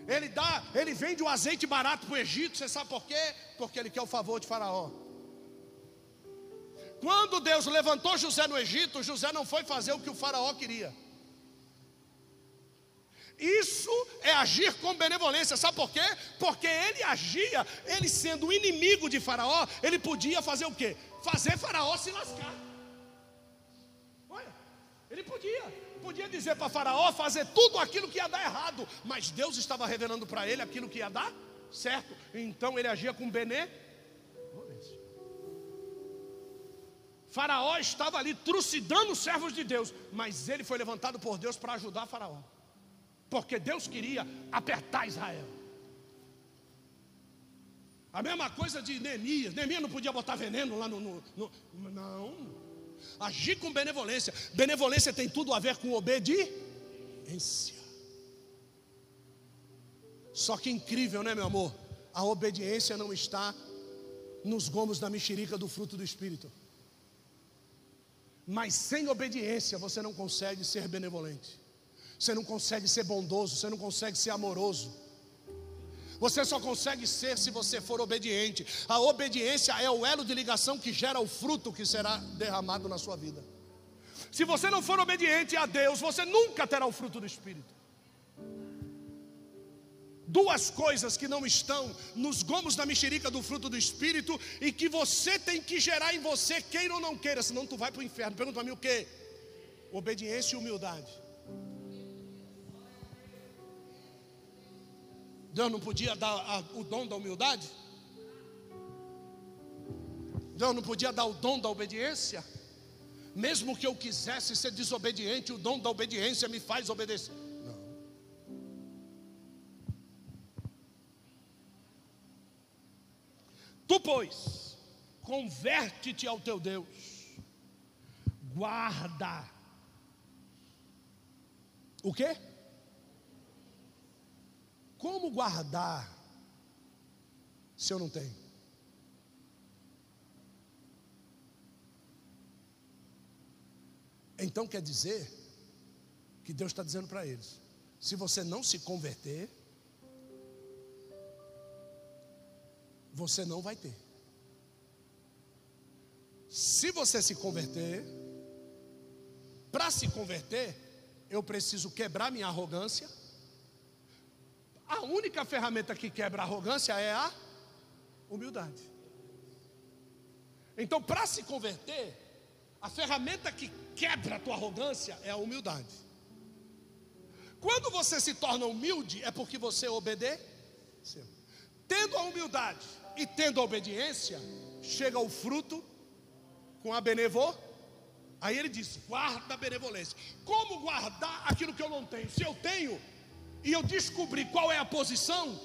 Ele dá, ele vende o azeite barato para o Egito. Você sabe por quê? Porque ele quer o favor de Faraó. Quando Deus levantou José no Egito, José não foi fazer o que o faraó queria. Isso é agir com benevolência, sabe por quê? Porque ele agia, ele sendo inimigo de Faraó, ele podia fazer o quê? Fazer Faraó se lascar. Olha, ele podia, podia dizer para Faraó fazer tudo aquilo que ia dar errado, mas Deus estava revelando para ele aquilo que ia dar certo, então ele agia com benevolência. Faraó estava ali trucidando os servos de Deus, mas ele foi levantado por Deus para ajudar Faraó, porque Deus queria apertar Israel. A mesma coisa de Neemias, Neemias não podia botar veneno lá no, no, no não, agir com benevolência, benevolência tem tudo a ver com obediência. Só que incrível, né, meu amor? A obediência não está nos gomos da mexerica do fruto do Espírito. Mas sem obediência você não consegue ser benevolente. Você não consegue ser bondoso, você não consegue ser amoroso. Você só consegue ser se você for obediente. A obediência é o elo de ligação que gera o fruto que será derramado na sua vida. Se você não for obediente a Deus, você nunca terá o fruto do Espírito duas coisas que não estão nos gomos da mexerica do fruto do Espírito e que você tem que gerar em você, queira ou não queira, senão tu vai para o inferno. Pergunta para mim o que? Obediência e humildade. Deus não podia dar a, o dom da humildade? Deus não podia dar o dom da obediência? Mesmo que eu quisesse ser desobediente, o dom da obediência me faz obedecer. Tu, pois, converte-te ao teu Deus, guarda. O quê? Como guardar se eu não tenho? Então quer dizer que Deus está dizendo para eles: se você não se converter, você não vai ter. Se você se converter, para se converter, eu preciso quebrar minha arrogância. A única ferramenta que quebra a arrogância é a humildade. Então, para se converter, a ferramenta que quebra a tua arrogância é a humildade. Quando você se torna humilde, é porque você obedeceu. Tendo a humildade e tendo a obediência, chega o fruto com a benevolência. Aí ele diz: guarda a benevolência. Como guardar aquilo que eu não tenho? Se eu tenho e eu descobri qual é a posição,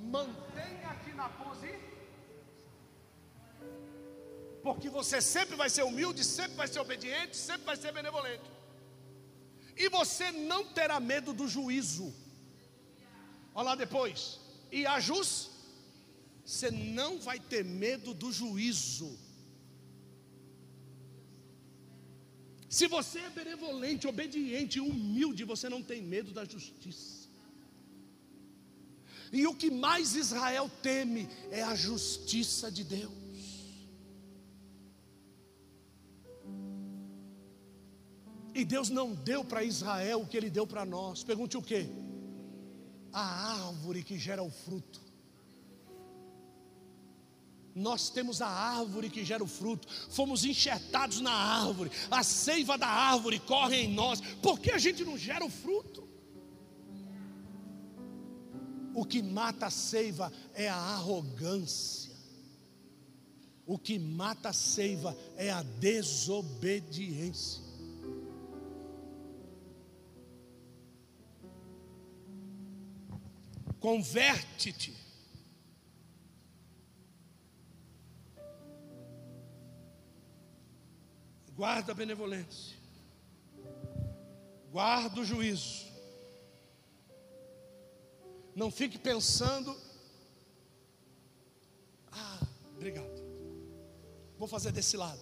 mantenha aqui na posição. Porque você sempre vai ser humilde, sempre vai ser obediente, sempre vai ser benevolente. E você não terá medo do juízo. Olha lá depois. E a justiça. Você não vai ter medo do juízo. Se você é benevolente, obediente, humilde, você não tem medo da justiça. E o que mais Israel teme é a justiça de Deus. E Deus não deu para Israel o que Ele deu para nós. Pergunte o que? A árvore que gera o fruto. Nós temos a árvore que gera o fruto, fomos enxertados na árvore, a seiva da árvore corre em nós, por que a gente não gera o fruto? O que mata a seiva é a arrogância, o que mata a seiva é a desobediência. Converte-te guarda a benevolência, guarda o juízo. Não fique pensando, ah, obrigado, vou fazer desse lado.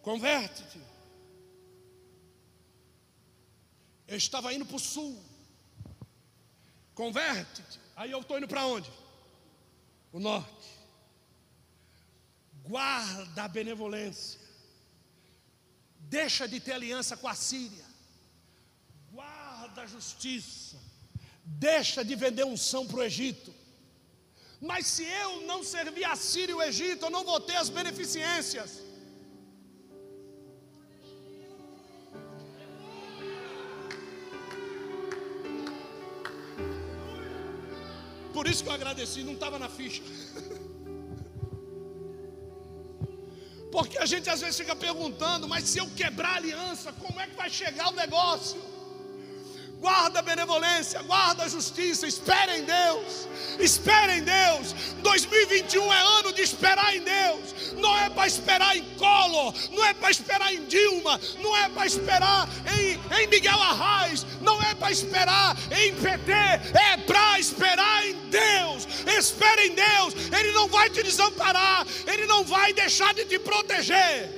Converte-te. Eu estava indo para o sul. Converte-te. Aí eu estou indo para onde? O norte. Guarda a benevolência. Deixa de ter aliança com a Síria. Guarda a justiça. Deixa de vender unção para o Egito. Mas se eu não servir a Síria e o Egito, eu não vou ter as beneficências. Por isso que eu agradeci, não estava na ficha. Porque a gente às vezes fica perguntando, mas se eu quebrar a aliança, como é que vai chegar o negócio? Guarda a benevolência, guarda a justiça, espere em Deus, espere em Deus. 2021 é ano de esperar em Deus, não é para esperar em Collor, não é para esperar em Dilma, não é para esperar em, em Miguel Arraes, não é para esperar em PT, é para esperar em Deus. Espere em Deus, Ele não vai te desamparar, Ele não vai deixar de te proteger.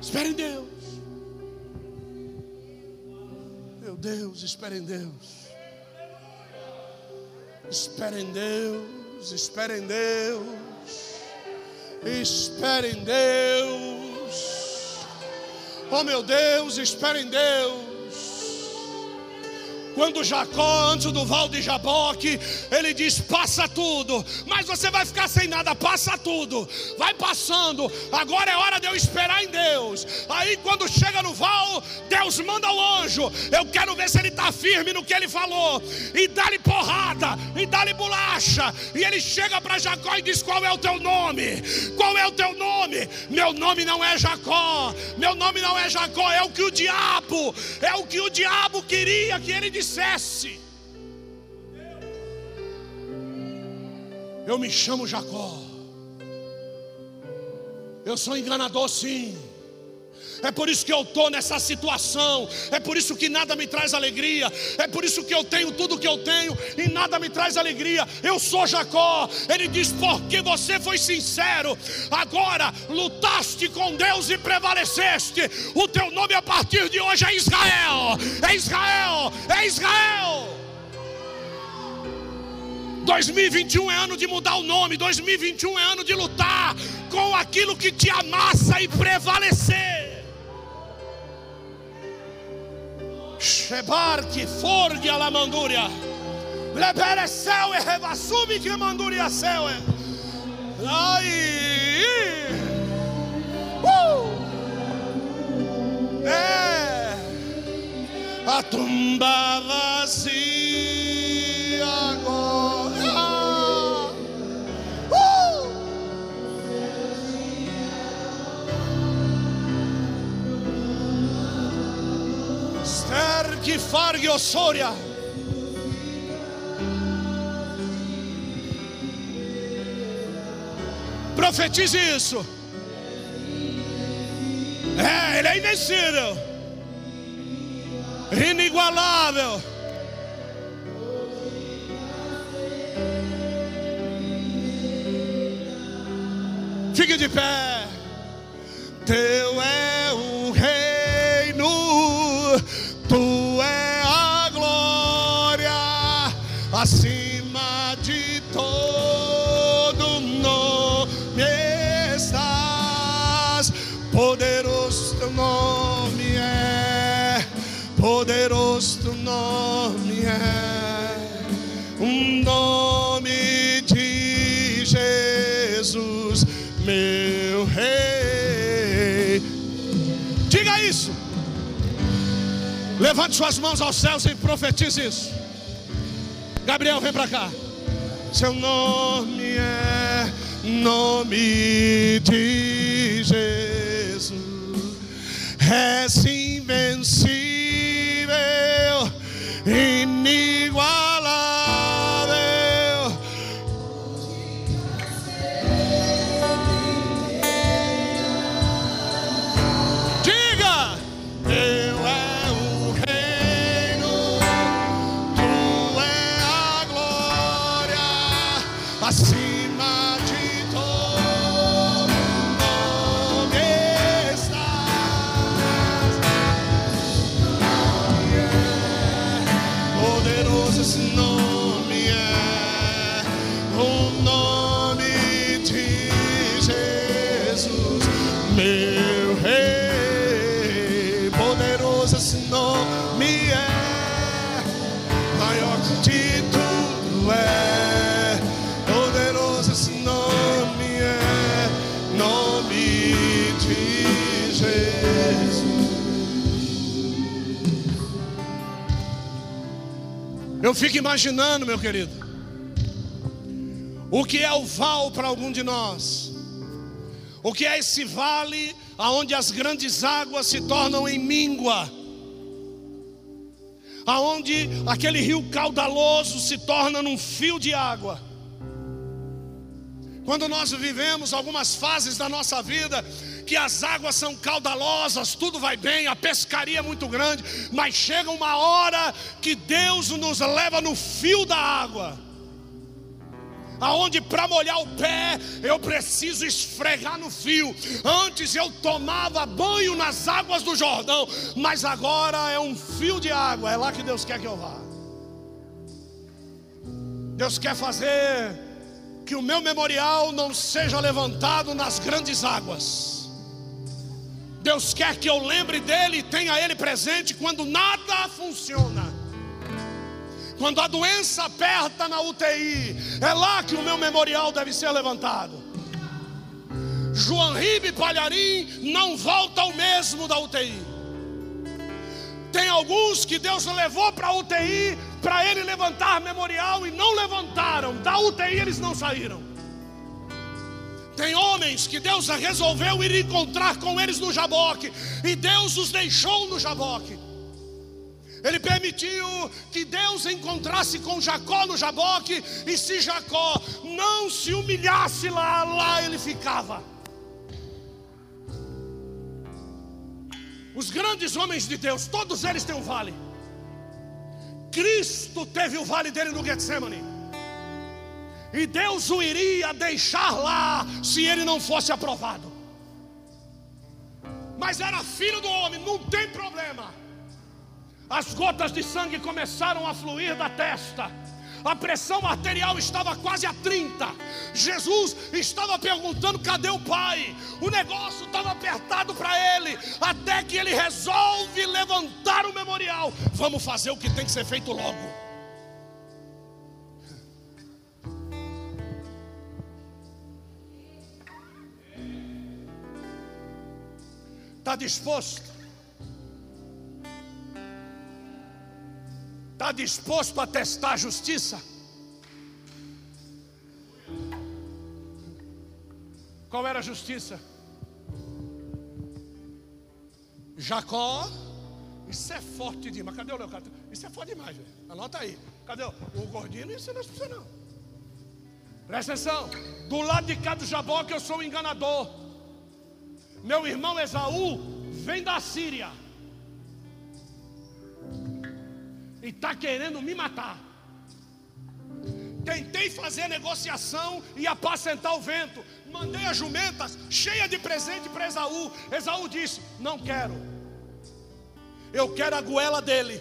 Espere em Deus. Deus, espere em Deus. Espere em Deus, espere em Deus. Espere em Deus. Oh meu Deus, espere em Deus. Quando Jacó, antes do val de Jaboque, ele diz: passa tudo, mas você vai ficar sem nada, passa tudo, vai passando. Agora é hora de eu esperar em Deus. Aí, quando chega no val, Deus manda o anjo. Eu quero ver se ele está firme no que ele falou, e dá-lhe porrada, e dá-lhe bolacha. E ele chega para Jacó e diz: Qual é o teu nome? Qual é o teu nome? Meu nome não é Jacó, meu nome não é Jacó, é o que o diabo, é o que o diabo queria que ele dissesse dissesse: Eu me chamo Jacó, eu sou enganador sim. É por isso que eu estou nessa situação. É por isso que nada me traz alegria. É por isso que eu tenho tudo que eu tenho e nada me traz alegria. Eu sou Jacó. Ele diz: porque você foi sincero. Agora lutaste com Deus e prevaleceste. O teu nome a partir de hoje é Israel. É Israel. É Israel. 2021 é ano de mudar o nome, 2021 é ano de lutar com aquilo que te amassa e prevalecer. Shebar que forgue a lamandúria. Lebere céu e revassumi que mandúria céu. Ai. Uh! É. A tumba vazia Fargi osoria. Profetize isso. É, ele é invencível, inigualável. Fique de pé. Teu Levante suas mãos aos céus e profetize isso. Gabriel, vem para cá. Seu nome é nome de Jesus. És invencível, inigualável. Fico imaginando, meu querido, o que é o val para algum de nós, o que é esse vale aonde as grandes águas se tornam em míngua, aonde aquele rio caudaloso se torna num fio de água. Quando nós vivemos algumas fases da nossa vida que as águas são caudalosas, tudo vai bem, a pescaria é muito grande, mas chega uma hora que Deus nos leva no fio da água. Aonde para molhar o pé eu preciso esfregar no fio. Antes eu tomava banho nas águas do Jordão, mas agora é um fio de água. É lá que Deus quer que eu vá. Deus quer fazer que o meu memorial não seja levantado nas grandes águas. Deus quer que eu lembre dele e tenha ele presente quando nada funciona. Quando a doença aperta na UTI, é lá que o meu memorial deve ser levantado. João Ribe Palharim não volta ao mesmo da UTI. Tem alguns que Deus levou para a UTI para ele levantar memorial e não levantaram. Da UTI eles não saíram. Tem homens que Deus resolveu ir encontrar com eles no Jaboque e Deus os deixou no Jaboque. Ele permitiu que Deus encontrasse com Jacó no Jaboque e se Jacó não se humilhasse lá, lá ele ficava. Os grandes homens de Deus, todos eles têm um vale. Cristo teve o vale dele no Getsemane. E Deus o iria deixar lá se ele não fosse aprovado. Mas era filho do homem, não tem problema. As gotas de sangue começaram a fluir da testa. a pressão arterial estava quase a 30. Jesus estava perguntando: cadê o pai? O negócio estava apertado para ele, até que ele resolve levantar o memorial. Vamos fazer o que tem que ser feito logo. Está disposto? Está disposto a testar a justiça? Qual era a justiça? Jacó, isso é forte demais. Cadê o Leocado? Isso é forte demais, velho. Anota aí. Cadê o, o gordinho? Isso não é pra não. Presta atenção. Do lado de cá do Jaboque eu sou o enganador. Meu irmão Esaú vem da Síria e está querendo me matar. Tentei fazer negociação e apacentar o vento. Mandei as jumentas cheia de presente para Esaú. Esaú disse: Não quero. Eu quero a goela dele.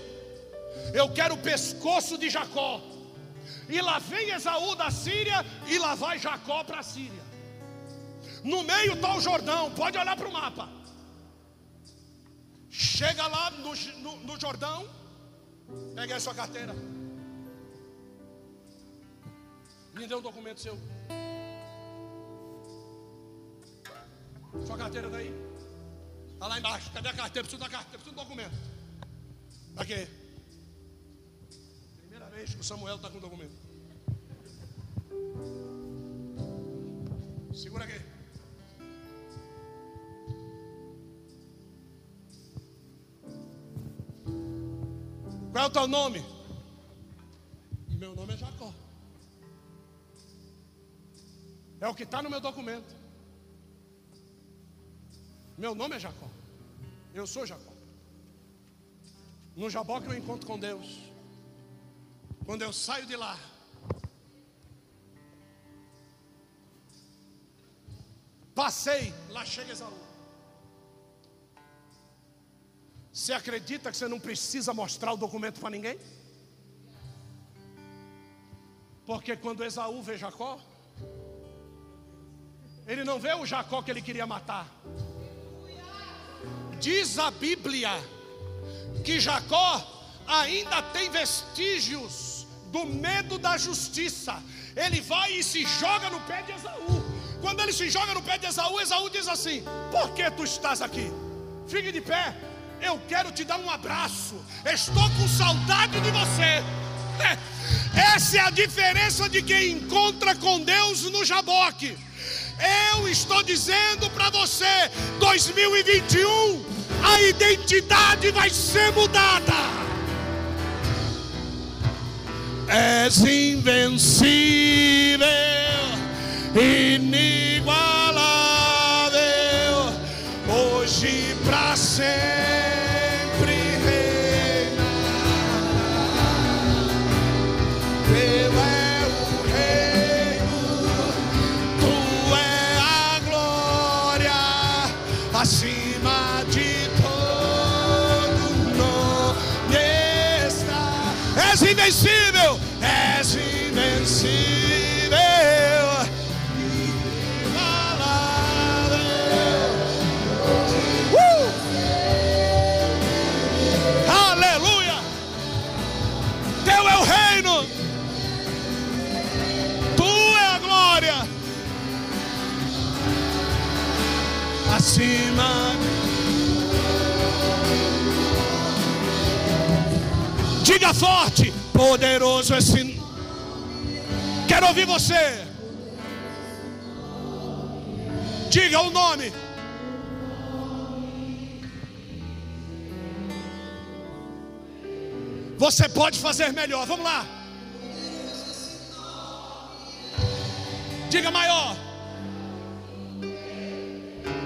Eu quero o pescoço de Jacó. E lá vem Esaú da Síria e lá vai Jacó para a Síria. No meio está o Jordão, pode olhar para o mapa. Chega lá no, no, no Jordão, pega aí sua carteira. Me dê um documento seu. Sua carteira daí. Está lá embaixo. Cadê a carteira? Preciso da carteira, preciso do documento. Aqui. Primeira vez que o Samuel está com o documento. Segura aqui. Qual é o teu nome? Meu nome é Jacó. É o que está no meu documento. Meu nome é Jacó. Eu sou Jacó. No Jabó que eu encontro com Deus. Quando eu saio de lá. Passei, lá chega Esaú. Você acredita que você não precisa mostrar o documento para ninguém? Porque quando Esaú vê Jacó, ele não vê o Jacó que ele queria matar. Diz a Bíblia que Jacó ainda tem vestígios do medo da justiça. Ele vai e se joga no pé de Esaú. Quando ele se joga no pé de Esaú, Esaú diz assim: Por que tu estás aqui? Fique de pé, eu quero te dar um abraço. Estou com saudade de você. Essa é a diferença de quem encontra com Deus no Jaboque. Eu estou dizendo para você: 2021, a identidade vai ser mudada. És invencível, inigualável, hoje para sempre. Diga forte, poderoso esse. Quero ouvir você. Diga o nome. Você pode fazer melhor. Vamos lá. Diga maior.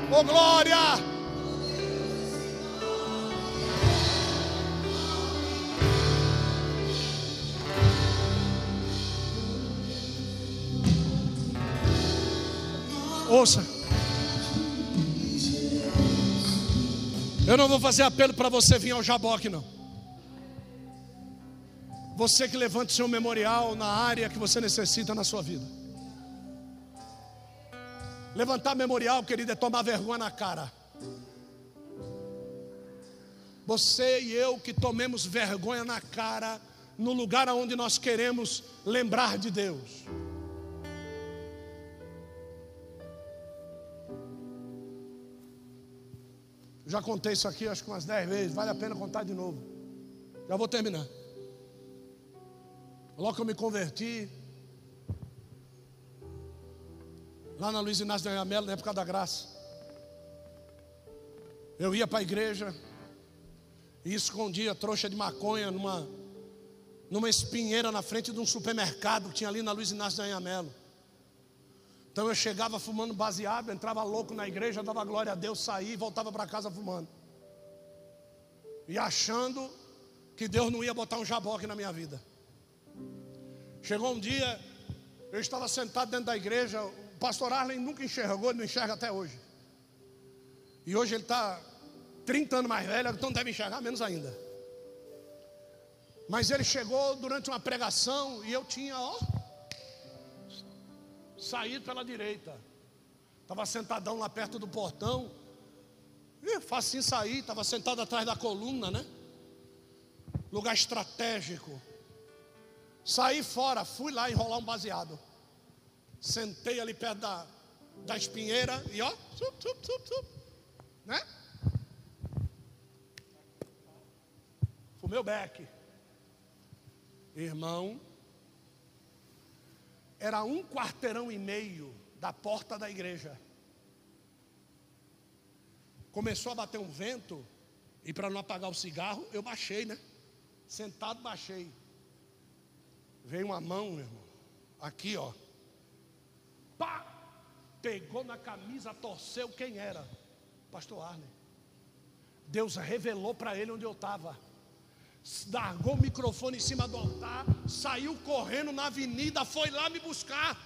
Oh glória. Ouça. Eu não vou fazer apelo para você vir ao Jaboque, não. Você que levante seu memorial na área que você necessita na sua vida. Levantar memorial, querido, é tomar vergonha na cara. Você e eu que tomemos vergonha na cara no lugar onde nós queremos lembrar de Deus. Já contei isso aqui acho que umas 10 vezes, vale a pena contar de novo. Já vou terminar. Logo que eu me converti, lá na Luiz Inácio de Anhamelo, na época da graça, eu ia para a igreja e escondia trouxa de maconha numa, numa espinheira na frente de um supermercado que tinha ali na Luiz Inácio de Anhamelo. Então eu chegava fumando baseado, entrava louco na igreja, dava glória a Deus, saía e voltava para casa fumando. E achando que Deus não ia botar um jaboque na minha vida. Chegou um dia, eu estava sentado dentro da igreja, o pastor Arlen nunca enxergou, não enxerga até hoje. E hoje ele está 30 anos mais velho, então deve enxergar menos ainda. Mas ele chegou durante uma pregação e eu tinha, ó, saído pela direita. Estava sentadão lá perto do portão. E facinho sair, estava sentado atrás da coluna, né? Lugar estratégico. Saí fora, fui lá enrolar um baseado. Sentei ali perto da, da espinheira e ó, né? Fumei o beck. Irmão, era um quarteirão e meio da porta da igreja. Começou a bater um vento, e para não apagar o cigarro, eu baixei, né? Sentado, baixei. Veio uma mão, meu irmão, aqui, ó. Pá! Pegou na camisa, torceu quem era? Pastor Arne. Deus revelou para ele onde eu estava largou o microfone em cima do altar, saiu correndo na avenida, foi lá me buscar.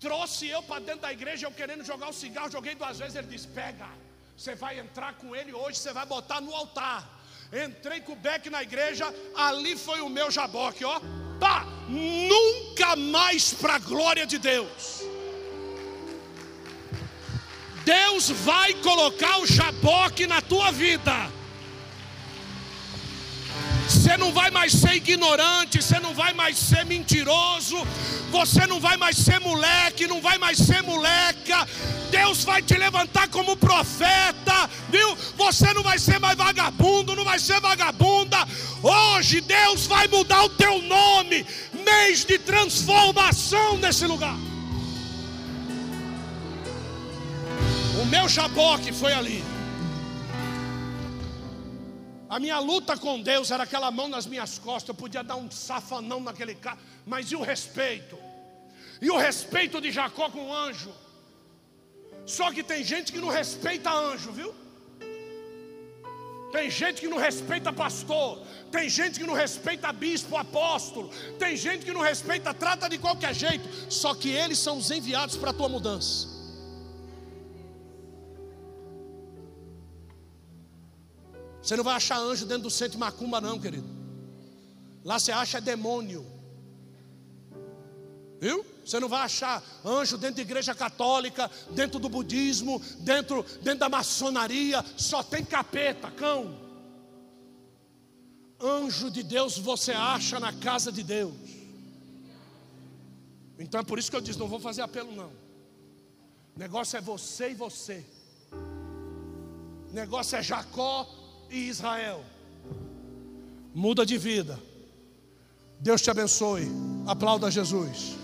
Trouxe eu para dentro da igreja, eu querendo jogar o cigarro, joguei duas vezes. Ele disse: Pega, você vai entrar com ele hoje, você vai botar no altar. Entrei com o beck na igreja, ali foi o meu jaboque, ó. Pá, nunca mais para a glória de Deus. Deus vai colocar o jaboque na tua vida. Você não vai mais ser ignorante, você não vai mais ser mentiroso, você não vai mais ser moleque, não vai mais ser moleca. Deus vai te levantar como profeta, viu? Você não vai ser mais vagabundo, não vai ser vagabunda. Hoje Deus vai mudar o teu nome, mês de transformação nesse lugar. O meu jaboque foi ali. A minha luta com Deus era aquela mão nas minhas costas. Eu podia dar um safanão naquele cara, mas e o respeito? E o respeito de Jacó com o anjo? Só que tem gente que não respeita anjo, viu? Tem gente que não respeita pastor, tem gente que não respeita bispo, apóstolo, tem gente que não respeita, trata de qualquer jeito, só que eles são os enviados para a tua mudança. Você não vai achar anjo dentro do centro de macumba, não, querido. Lá você acha demônio. Viu? Você não vai achar anjo dentro da igreja católica, dentro do budismo, dentro, dentro da maçonaria. Só tem capeta, cão. Anjo de Deus você acha na casa de Deus. Então é por isso que eu disse: não vou fazer apelo, não. O negócio é você e você. O negócio é Jacó e Israel. Muda de vida. Deus te abençoe. Aplauda Jesus.